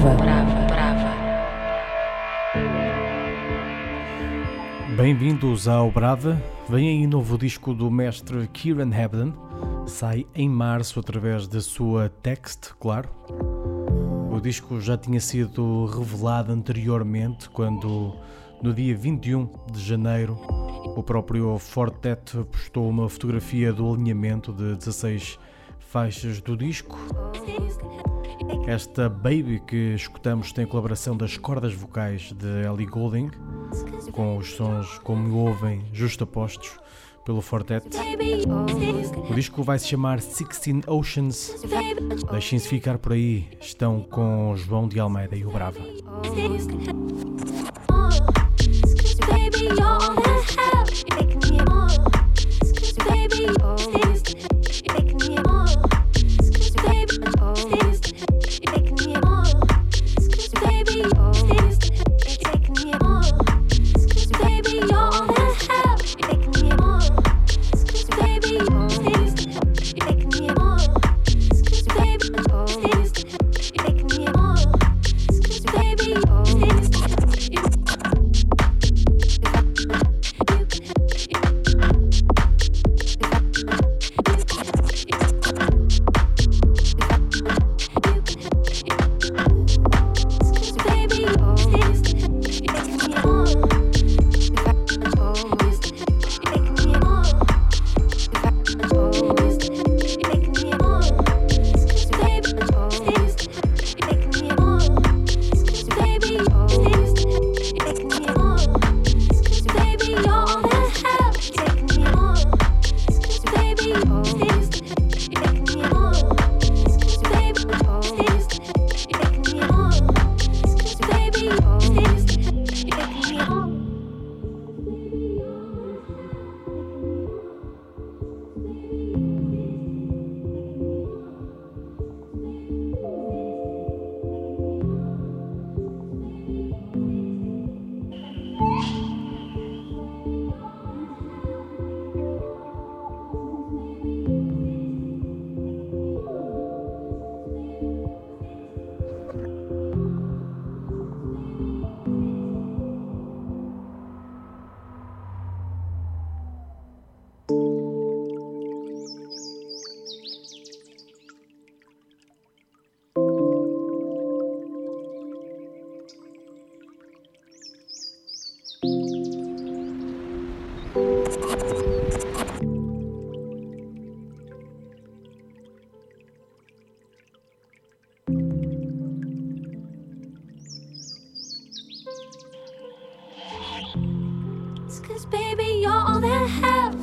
Brava. Bem-vindos ao Brava. Vem aí novo disco do mestre Kieran Hebden. Sai em março através da sua Text, claro. O disco já tinha sido revelado anteriormente, quando no dia 21 de janeiro o próprio Fortet postou uma fotografia do alinhamento de 16 faixas do disco. Esta Baby que escutamos tem colaboração das cordas vocais de Ellie Goulding, com os sons como ouvem justapostos pelo Fortet. O disco vai se chamar Sixteen Oceans. Deixem-se ficar por aí, estão com João de Almeida e o Brava. Baby, you're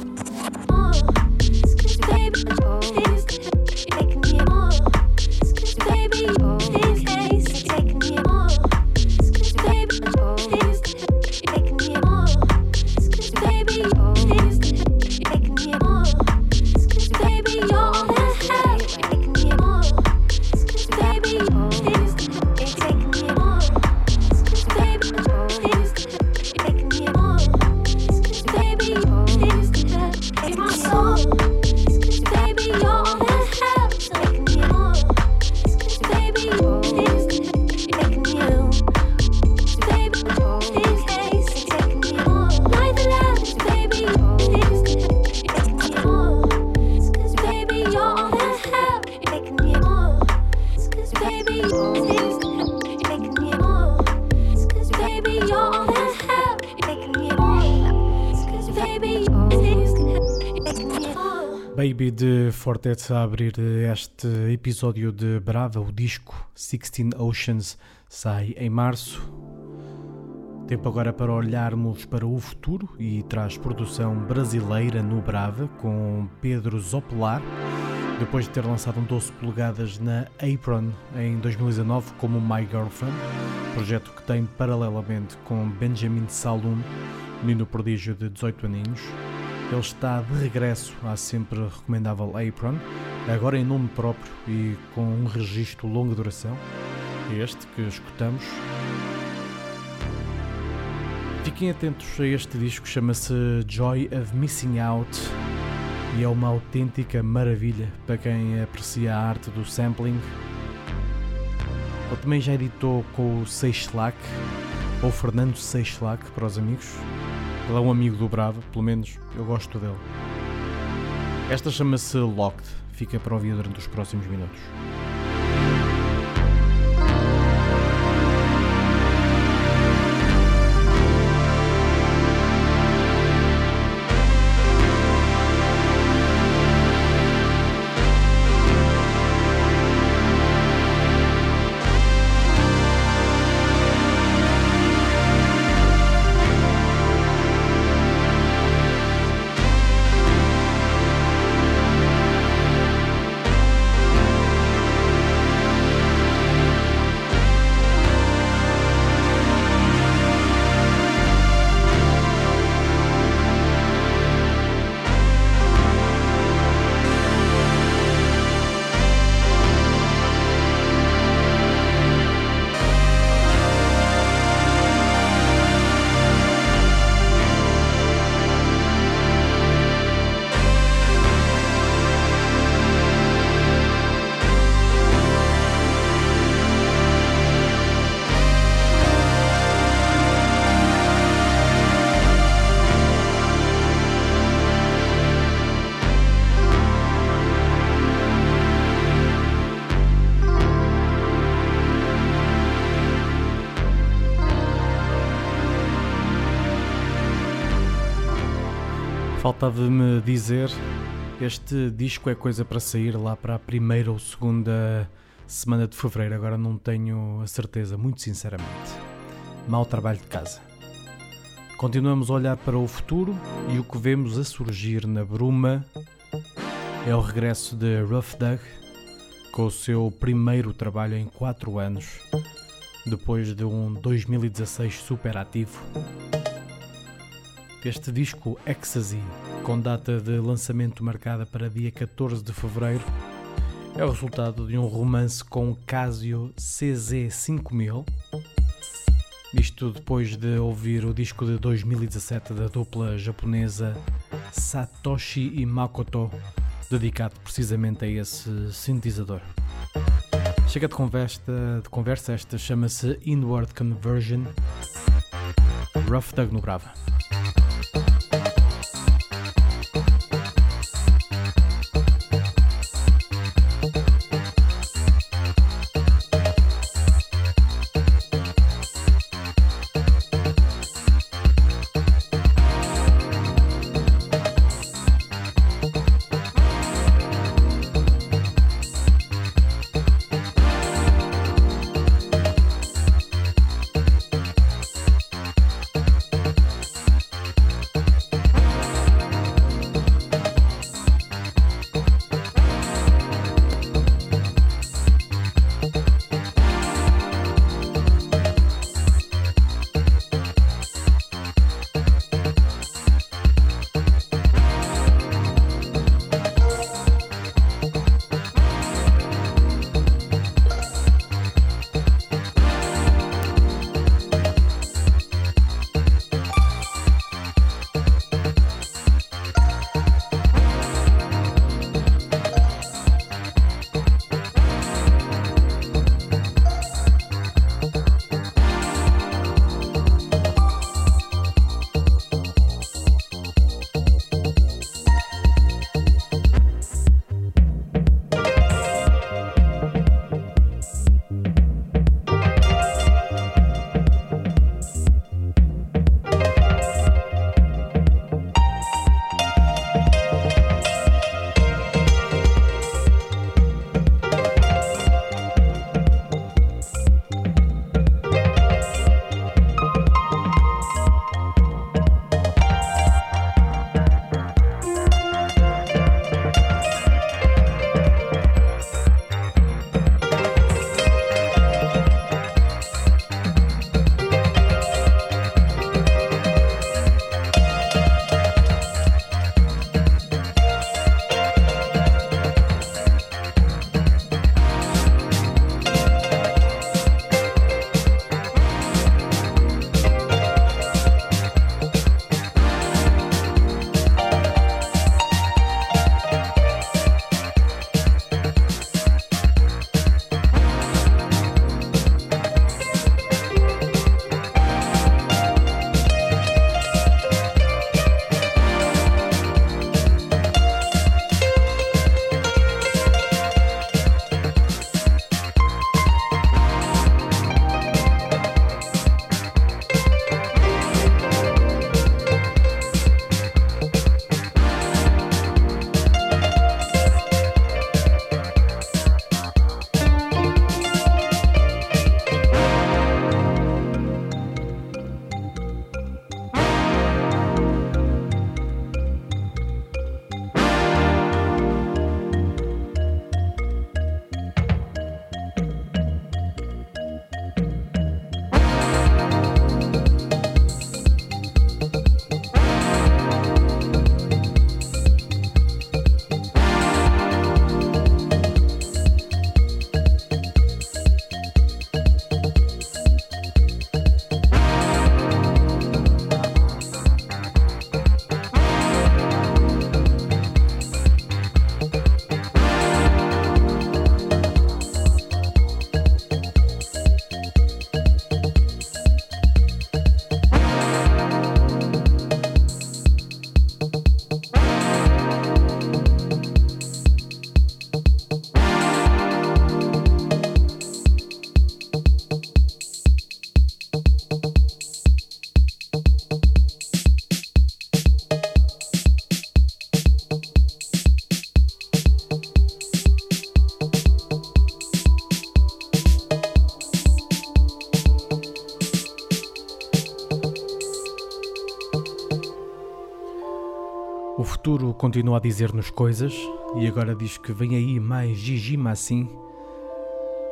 Fortet a abrir este episódio de Brava, o disco Sixteen Oceans sai em março. Tempo agora para olharmos para o futuro e traz produção brasileira no Brava com Pedro Zopelar, depois de ter lançado um 12 polegadas na Apron em 2019 como My Girlfriend, projeto que tem paralelamente com Benjamin Saloon, menino prodígio de 18 aninhos. Ele está de regresso à sempre recomendável Apron, agora em nome próprio e com um registro longa duração, este que escutamos. Fiquem atentos a este disco, chama-se Joy of Missing Out e é uma autêntica maravilha para quem aprecia a arte do sampling. Ele também já editou com o Seixlac, ou Fernando Seixlac, para os amigos. Ele é um amigo do Bravo, pelo menos eu gosto dele. Esta chama-se Locked, fica para ouvir durante os próximos minutos. Faltava-me dizer, este disco é coisa para sair lá para a primeira ou segunda semana de fevereiro, agora não tenho a certeza, muito sinceramente. Mau trabalho de casa. Continuamos a olhar para o futuro e o que vemos a surgir na bruma é o regresso de Rough Doug com o seu primeiro trabalho em 4 anos, depois de um 2016 super ativo. Este disco Ecstasy, com data de lançamento marcada para dia 14 de fevereiro, é o resultado de um romance com Casio CZ5000. Isto depois de ouvir o disco de 2017 da dupla japonesa Satoshi e Makoto, dedicado precisamente a esse sintetizador. Chega de conversa, de conversa esta chama-se Inward Conversion. Rough Doug no continua a dizer-nos coisas e agora diz que vem aí mais Gigi Massin,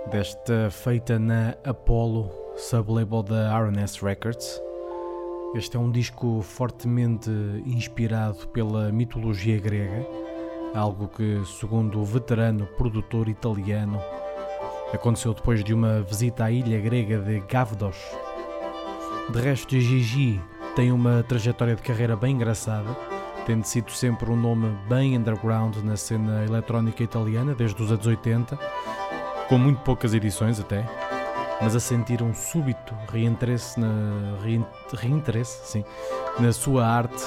desta feita na Apollo, sublabel da RNS Records. Este é um disco fortemente inspirado pela mitologia grega, algo que, segundo o veterano produtor italiano, aconteceu depois de uma visita à ilha grega de Gavdos. De resto, Gigi tem uma trajetória de carreira bem engraçada, tendo sido sempre um nome bem underground na cena eletrónica italiana desde os anos 80, com muito poucas edições até, mas a sentir um súbito reinteresse na, rein- reinteresse, sim, na sua arte,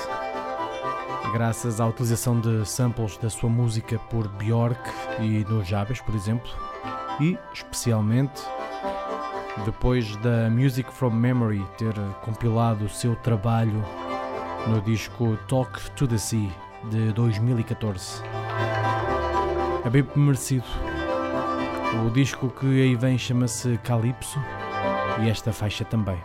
graças à utilização de samples da sua música por Björk e no Jabes, por exemplo, e especialmente depois da Music from Memory ter compilado o seu trabalho no disco Talk to the Sea de 2014. É bem merecido. O disco que aí vem chama-se Calypso e esta faixa também.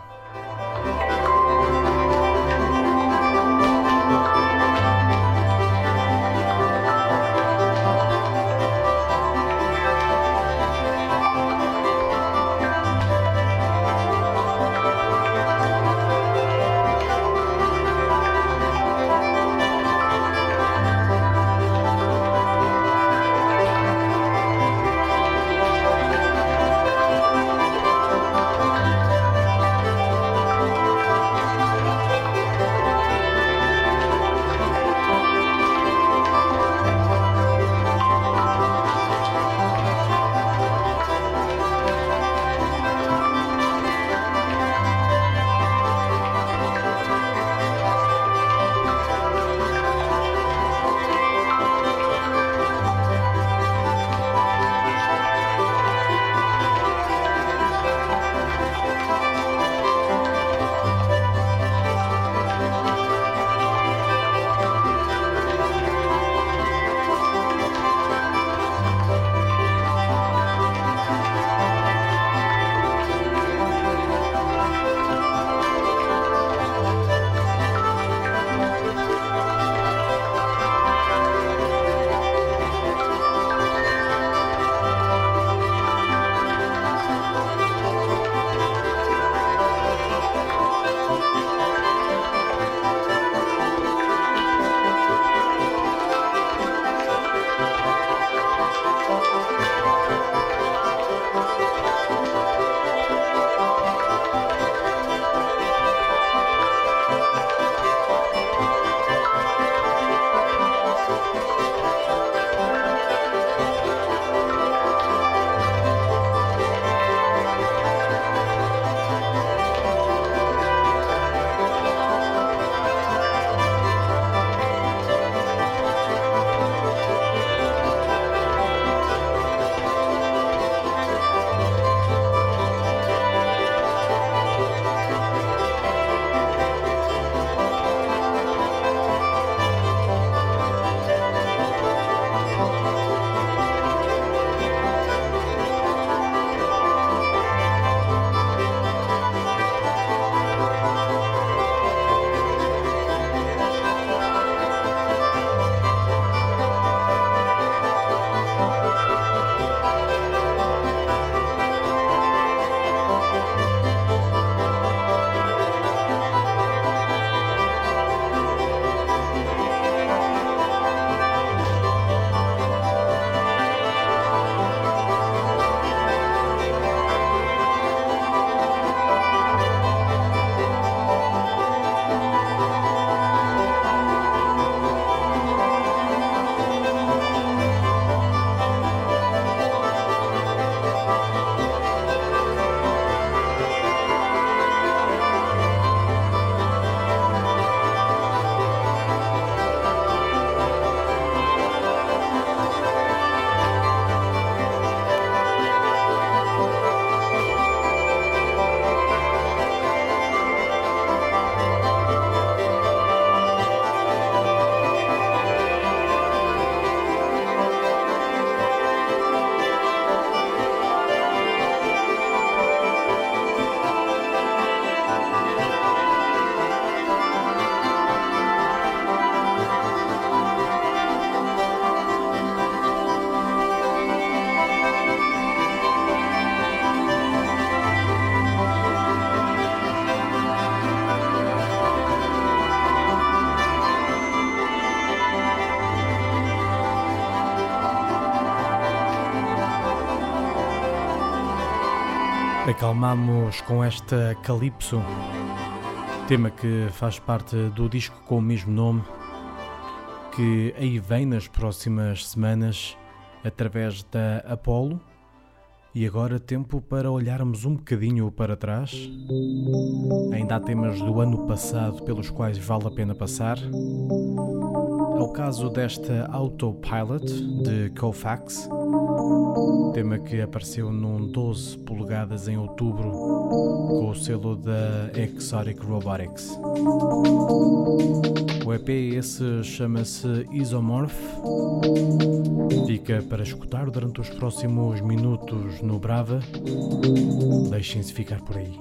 Acalmamos com esta Calypso, tema que faz parte do disco com o mesmo nome, que aí vem nas próximas semanas através da Apollo. E agora tempo para olharmos um bocadinho para trás. Ainda há temas do ano passado pelos quais vale a pena passar. É o caso desta Autopilot de Kofax, tema que apareceu num 12 polegadas em outubro com o selo da Exotic Robotics. O EP esse chama-se Isomorph. Fica para escutar durante os próximos minutos no Brava. Deixem-se ficar por aí.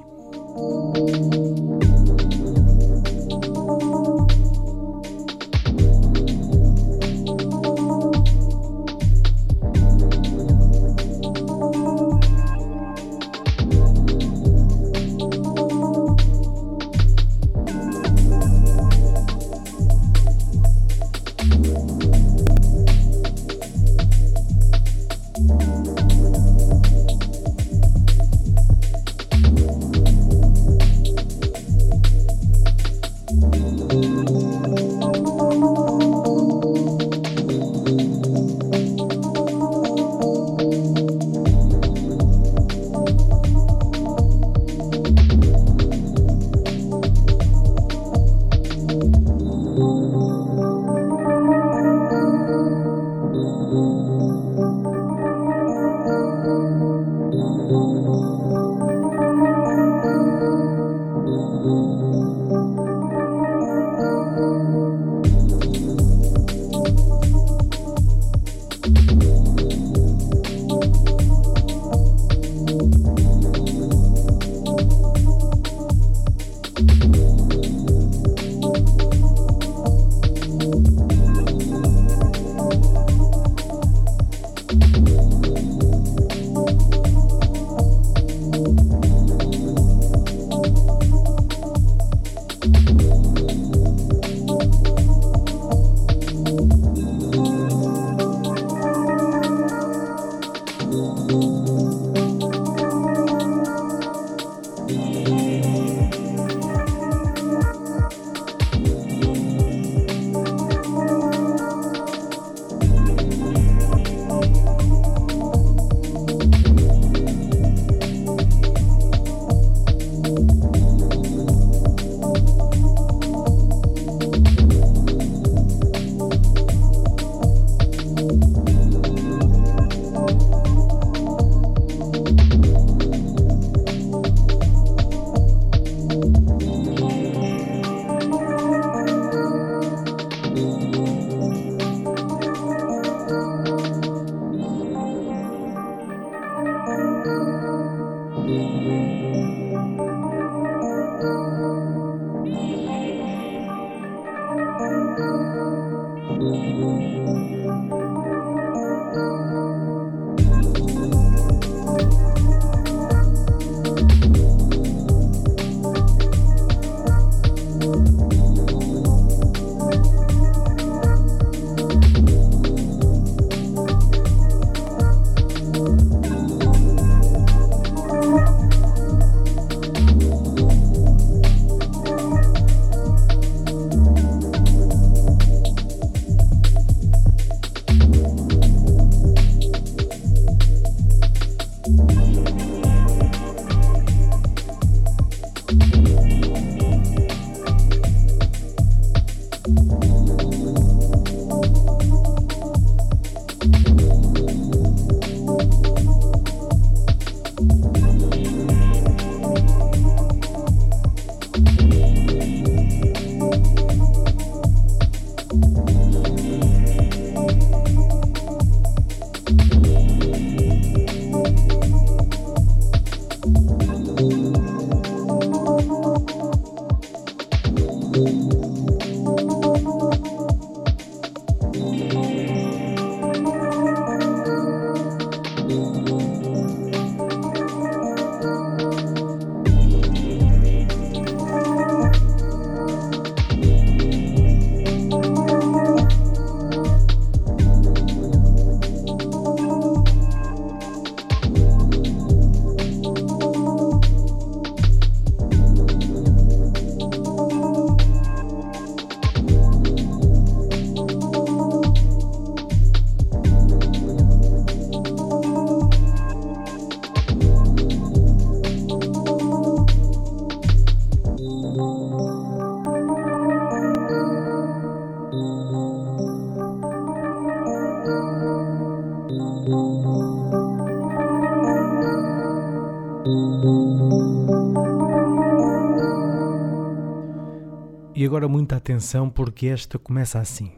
Agora muita atenção porque esta começa assim.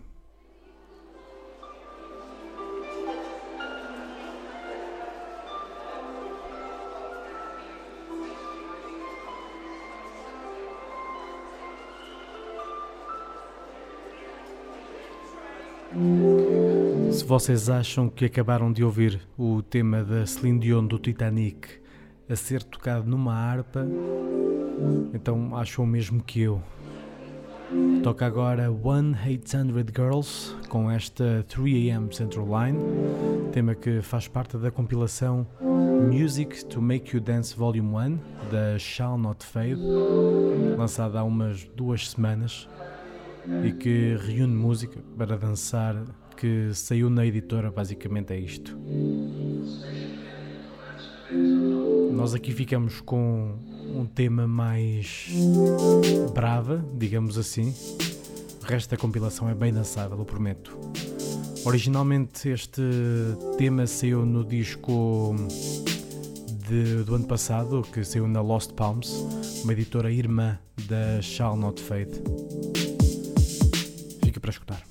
Se vocês acham que acabaram de ouvir o tema da Celine Dion do Titanic a ser tocado numa harpa, então acham o mesmo que eu. Toca agora 1800 Girls com esta 3am Central Line, tema que faz parte da compilação Music to Make You Dance Volume 1 da Shall Not Fade, lançada há umas duas semanas e que reúne música para dançar que saiu na editora, basicamente é isto. Nós aqui ficamos com um tema mais brava, digamos assim. O resto da compilação é bem dançável, eu prometo. Originalmente este tema saiu no disco de- do ano passado, que saiu na Lost Palms, uma editora irmã da Shall Not Fade. Fica para escutar.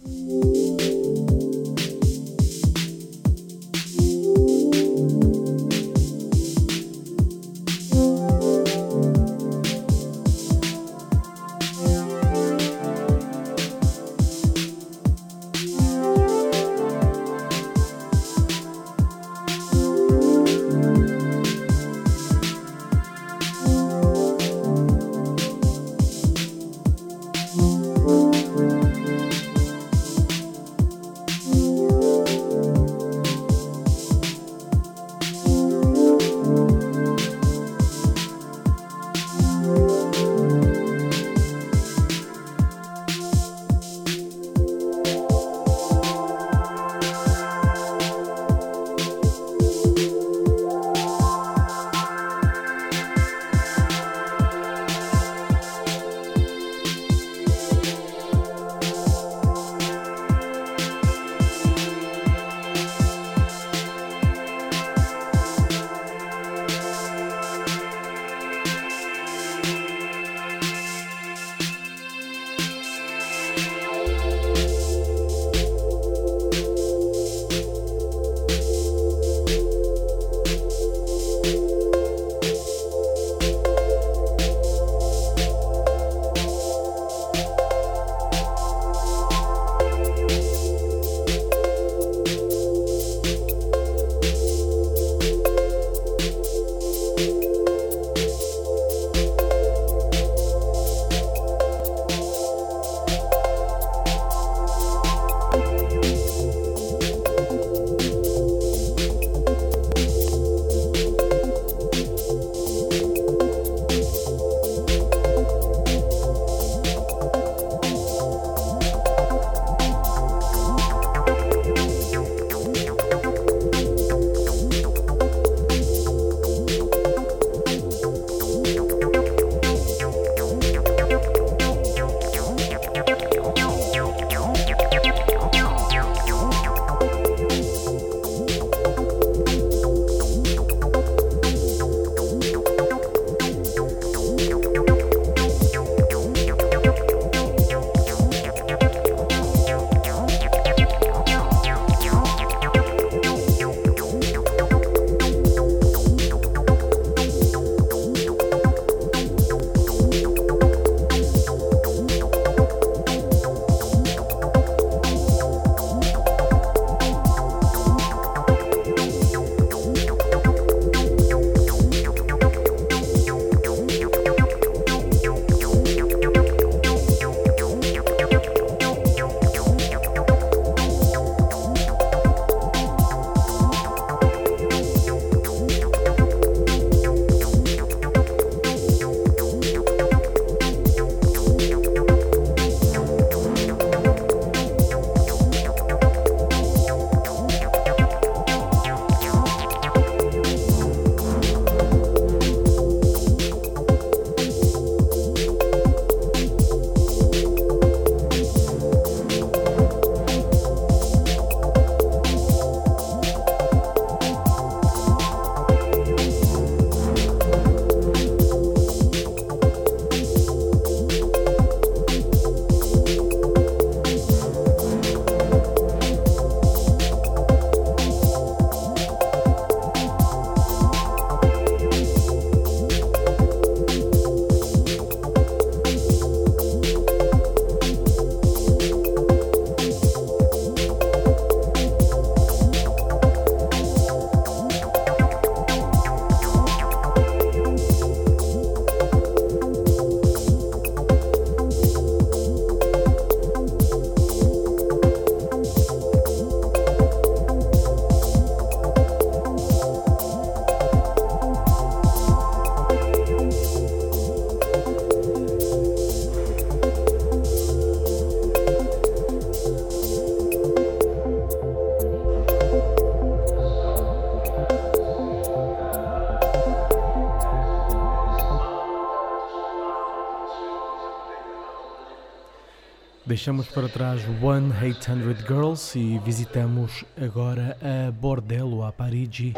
Deixamos para trás One 800 Girls e visitamos agora a Bordello, a Parigi,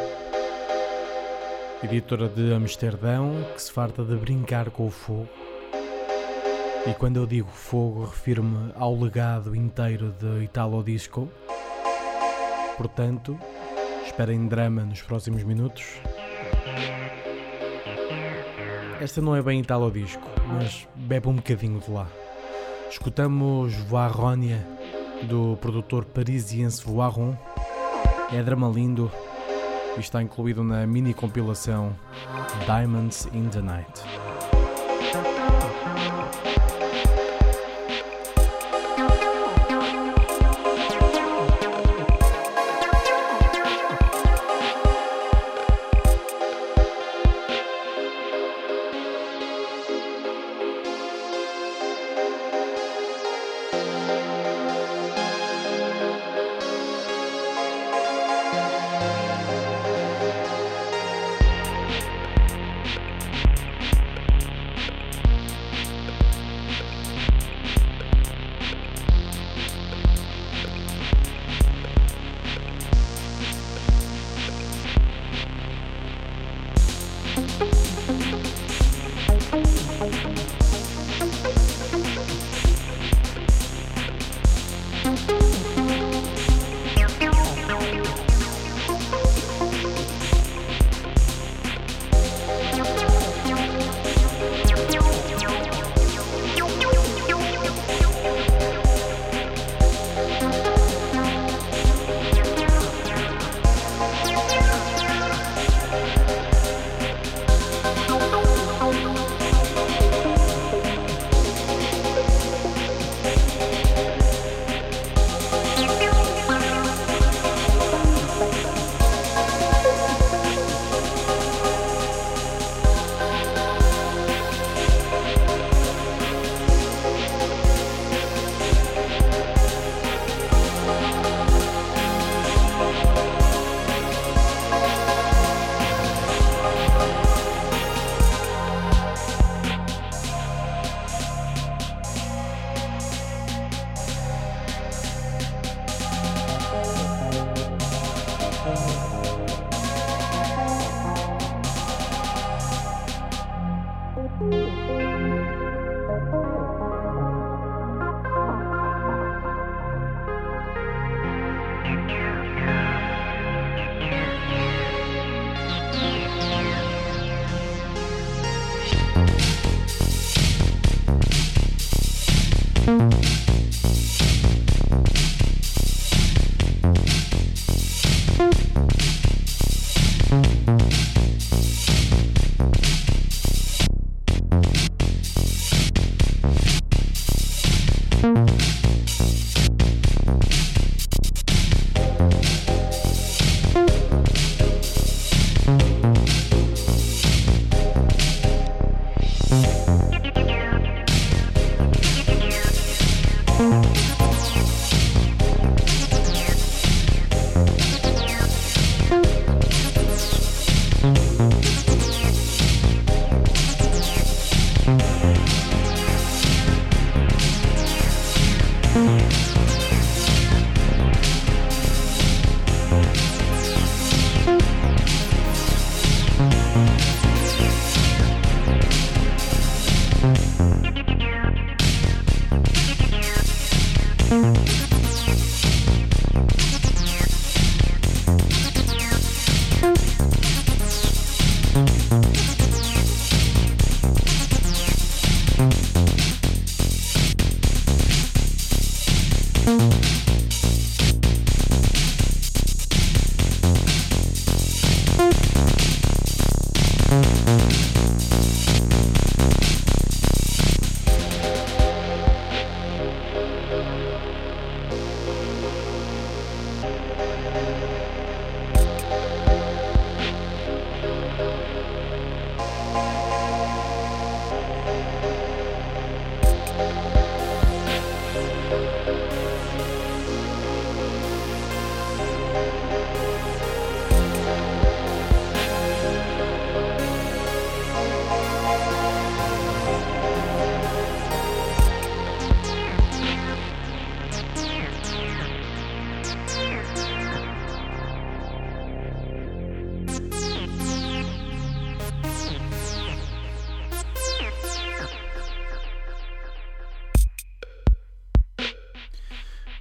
editora de Amsterdão que se farta de brincar com o fogo. E quando eu digo fogo, refiro-me ao legado inteiro de Italo Disco. Portanto, esperem drama nos próximos minutos. Esta não é bem Italo Disco, mas bebe um bocadinho de lá. Escutamos Voaronia, do produtor parisiense Voaron. É drama lindo e está incluído na mini compilação Diamonds in the Night.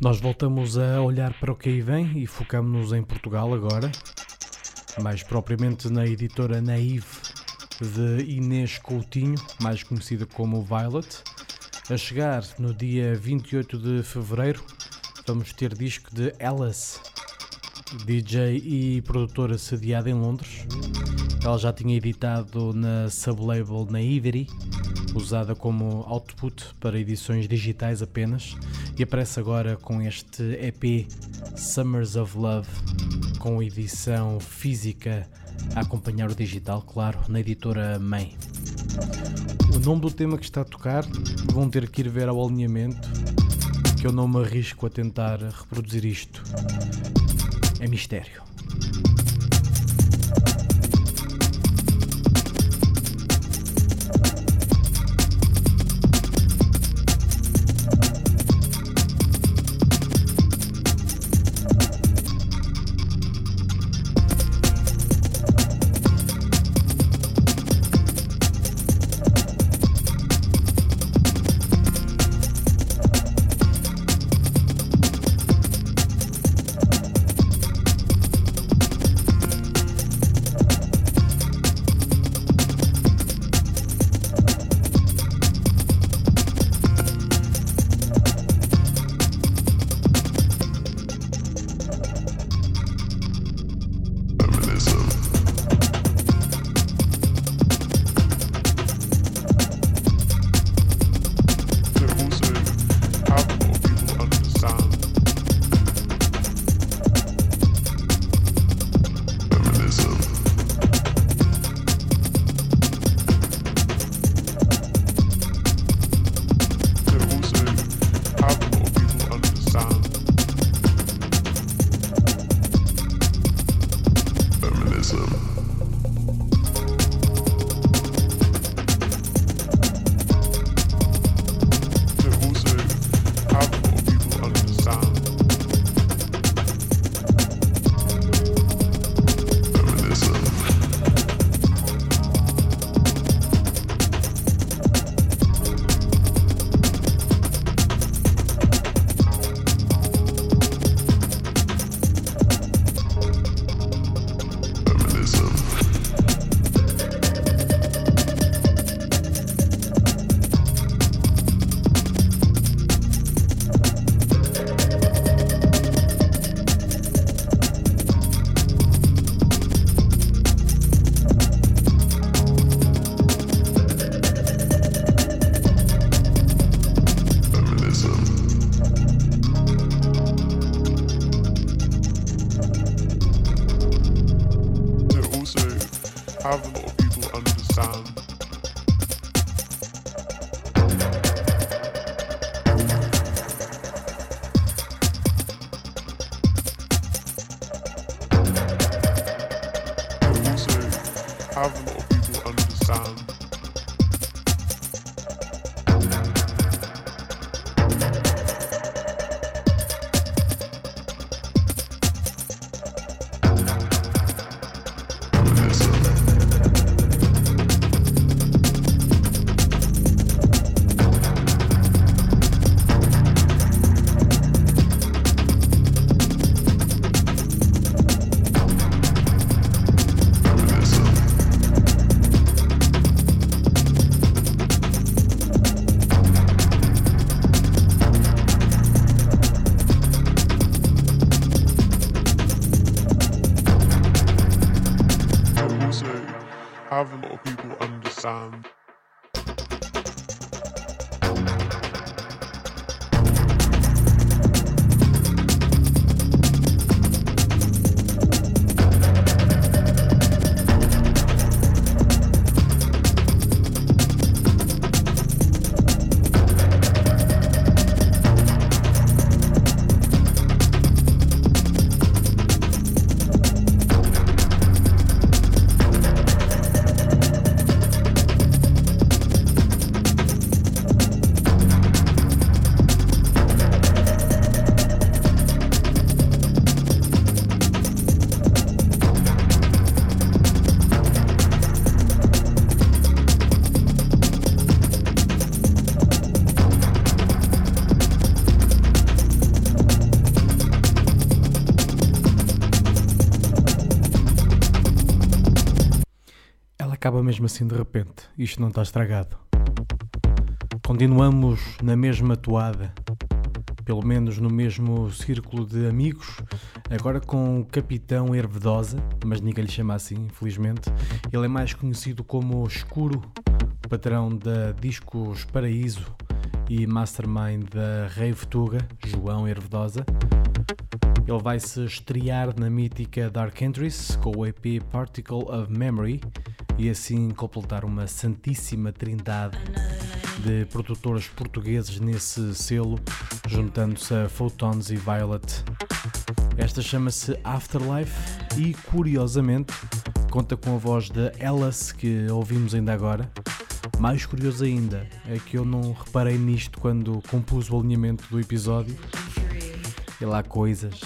Nós voltamos a olhar para o que aí vem e focamos-nos em Portugal agora, mais propriamente na editora Naive de Inês Coutinho, mais conhecida como Violet. A chegar no dia 28 de fevereiro, vamos ter disco de Alice, DJ e produtora sediada em Londres. Ela já tinha editado na sublabel Naivety, usada como output para edições digitais apenas, e aparece agora com este EP Summers of Love, com edição física a acompanhar o digital, claro, na editora Mãe. O nome do tema que está a tocar vão ter que ir ver ao alinhamento, que eu não me arrisco a tentar reproduzir isto. É mistério. Mesmo assim de repente. Isto não está estragado. Continuamos na mesma toada, pelo menos no mesmo círculo de amigos, agora com o Capitão Hervedosa, mas ninguém lhe chama assim, infelizmente. Ele é mais conhecido como Escuro, patrão da Discos Paraíso e mastermind da Rave Tuga, João Hervedosa. Ele vai se estrear na mítica Dark Entries com o EP Particle of Memory e assim completar uma santíssima trindade de produtores portugueses nesse selo, juntando-se a Photons e Violet. Esta chama-se Afterlife e, curiosamente, conta com a voz de Alice que ouvimos ainda agora. Mais curioso ainda é que eu não reparei nisto quando compus o alinhamento do episódio. E lá coisas.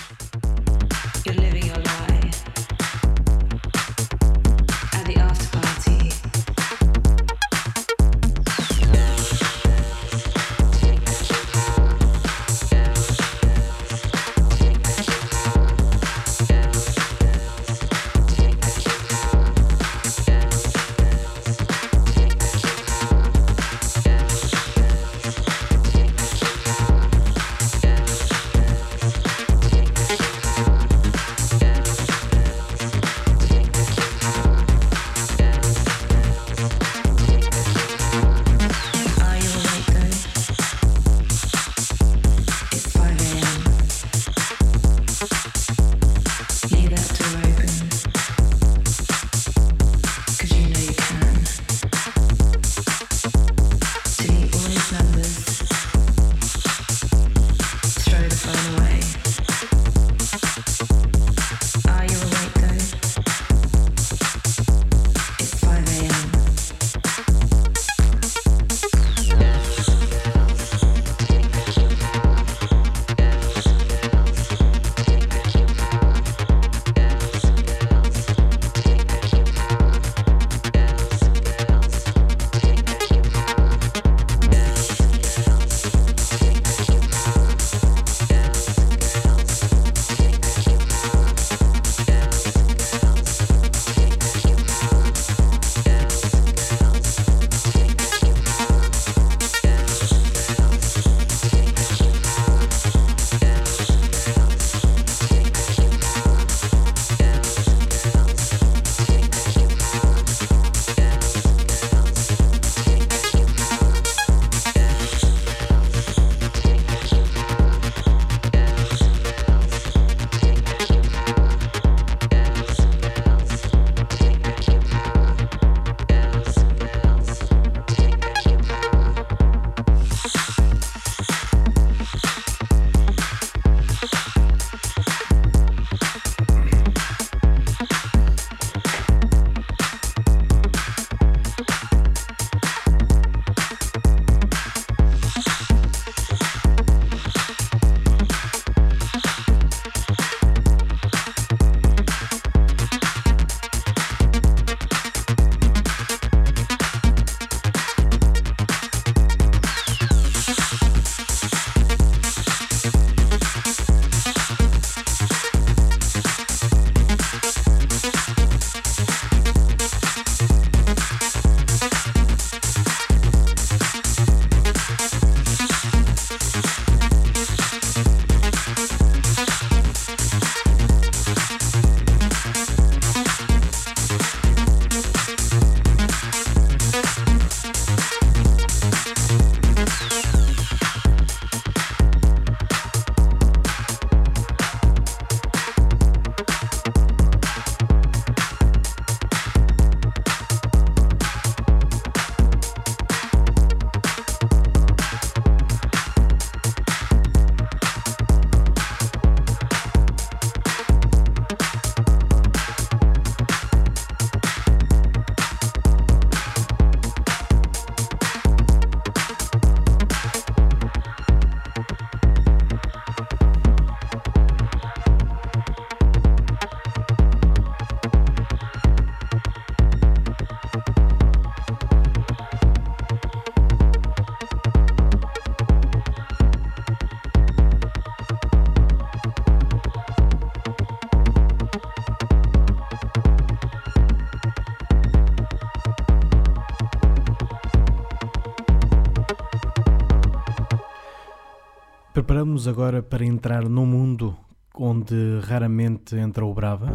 Preparamos-nos agora para entrar num mundo onde raramente entra o Brava.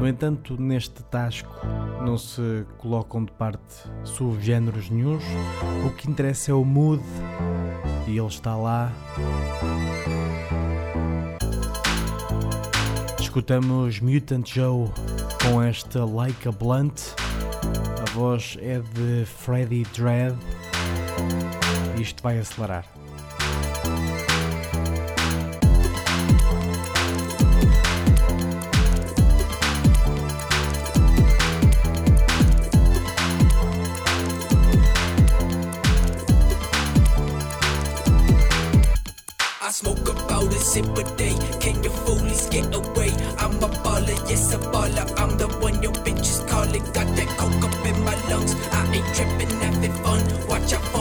No entanto, neste tasco não se colocam de parte subgéneros nenhums. O que interessa é o mood e ele está lá. Escutamos Mutant Joe com esta Like a Blunt. A voz é de Freddy Dread. Isto vai acelerar. I smoke about a sip a day. Can you foolies get away? I'm a baller, yes a baller. I'm the one your bitches calling. Got that coke up in my lungs. I ain't tripping, having fun. Watch out for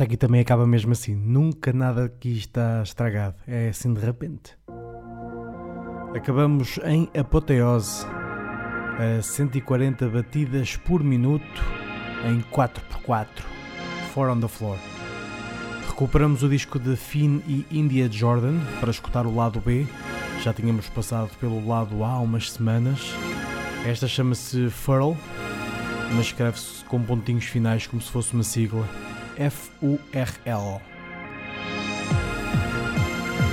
Esta aqui também acaba mesmo assim. Nunca nada aqui está estragado. É assim de repente. Acabamos em apoteose. A 140 batidas por minuto em 4x4. Four on the floor. Recuperamos o disco de Finn e India Jordan para escutar o lado B. Já tínhamos passado pelo lado A há umas semanas. Esta chama-se Furl, mas escreve-se com pontinhos finais como se fosse uma sigla. F-U-R-L.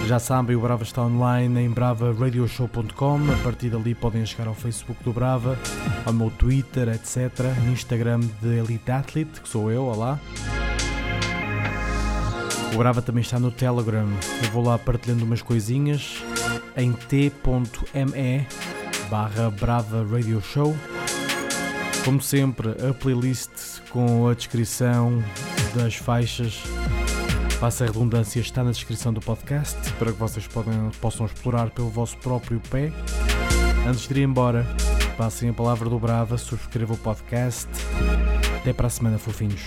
Já sabem, o Brava está online em bravaradioshow.com. A partir dali podem chegar ao Facebook do Brava, ao meu Twitter, etc. Instagram de Elite Athlete, que sou eu, olá. O Brava também está no Telegram. Eu vou lá partilhando umas coisinhas em t.me barra Brava Radio Show. Como sempre, a playlist com a descrição das faixas, passa a redundância, está na descrição do podcast para que vocês podem, possam explorar pelo vosso próprio pé. Antes de ir embora, passem a palavra do Brava, subscrevam o podcast. Até para a semana, fofinhos.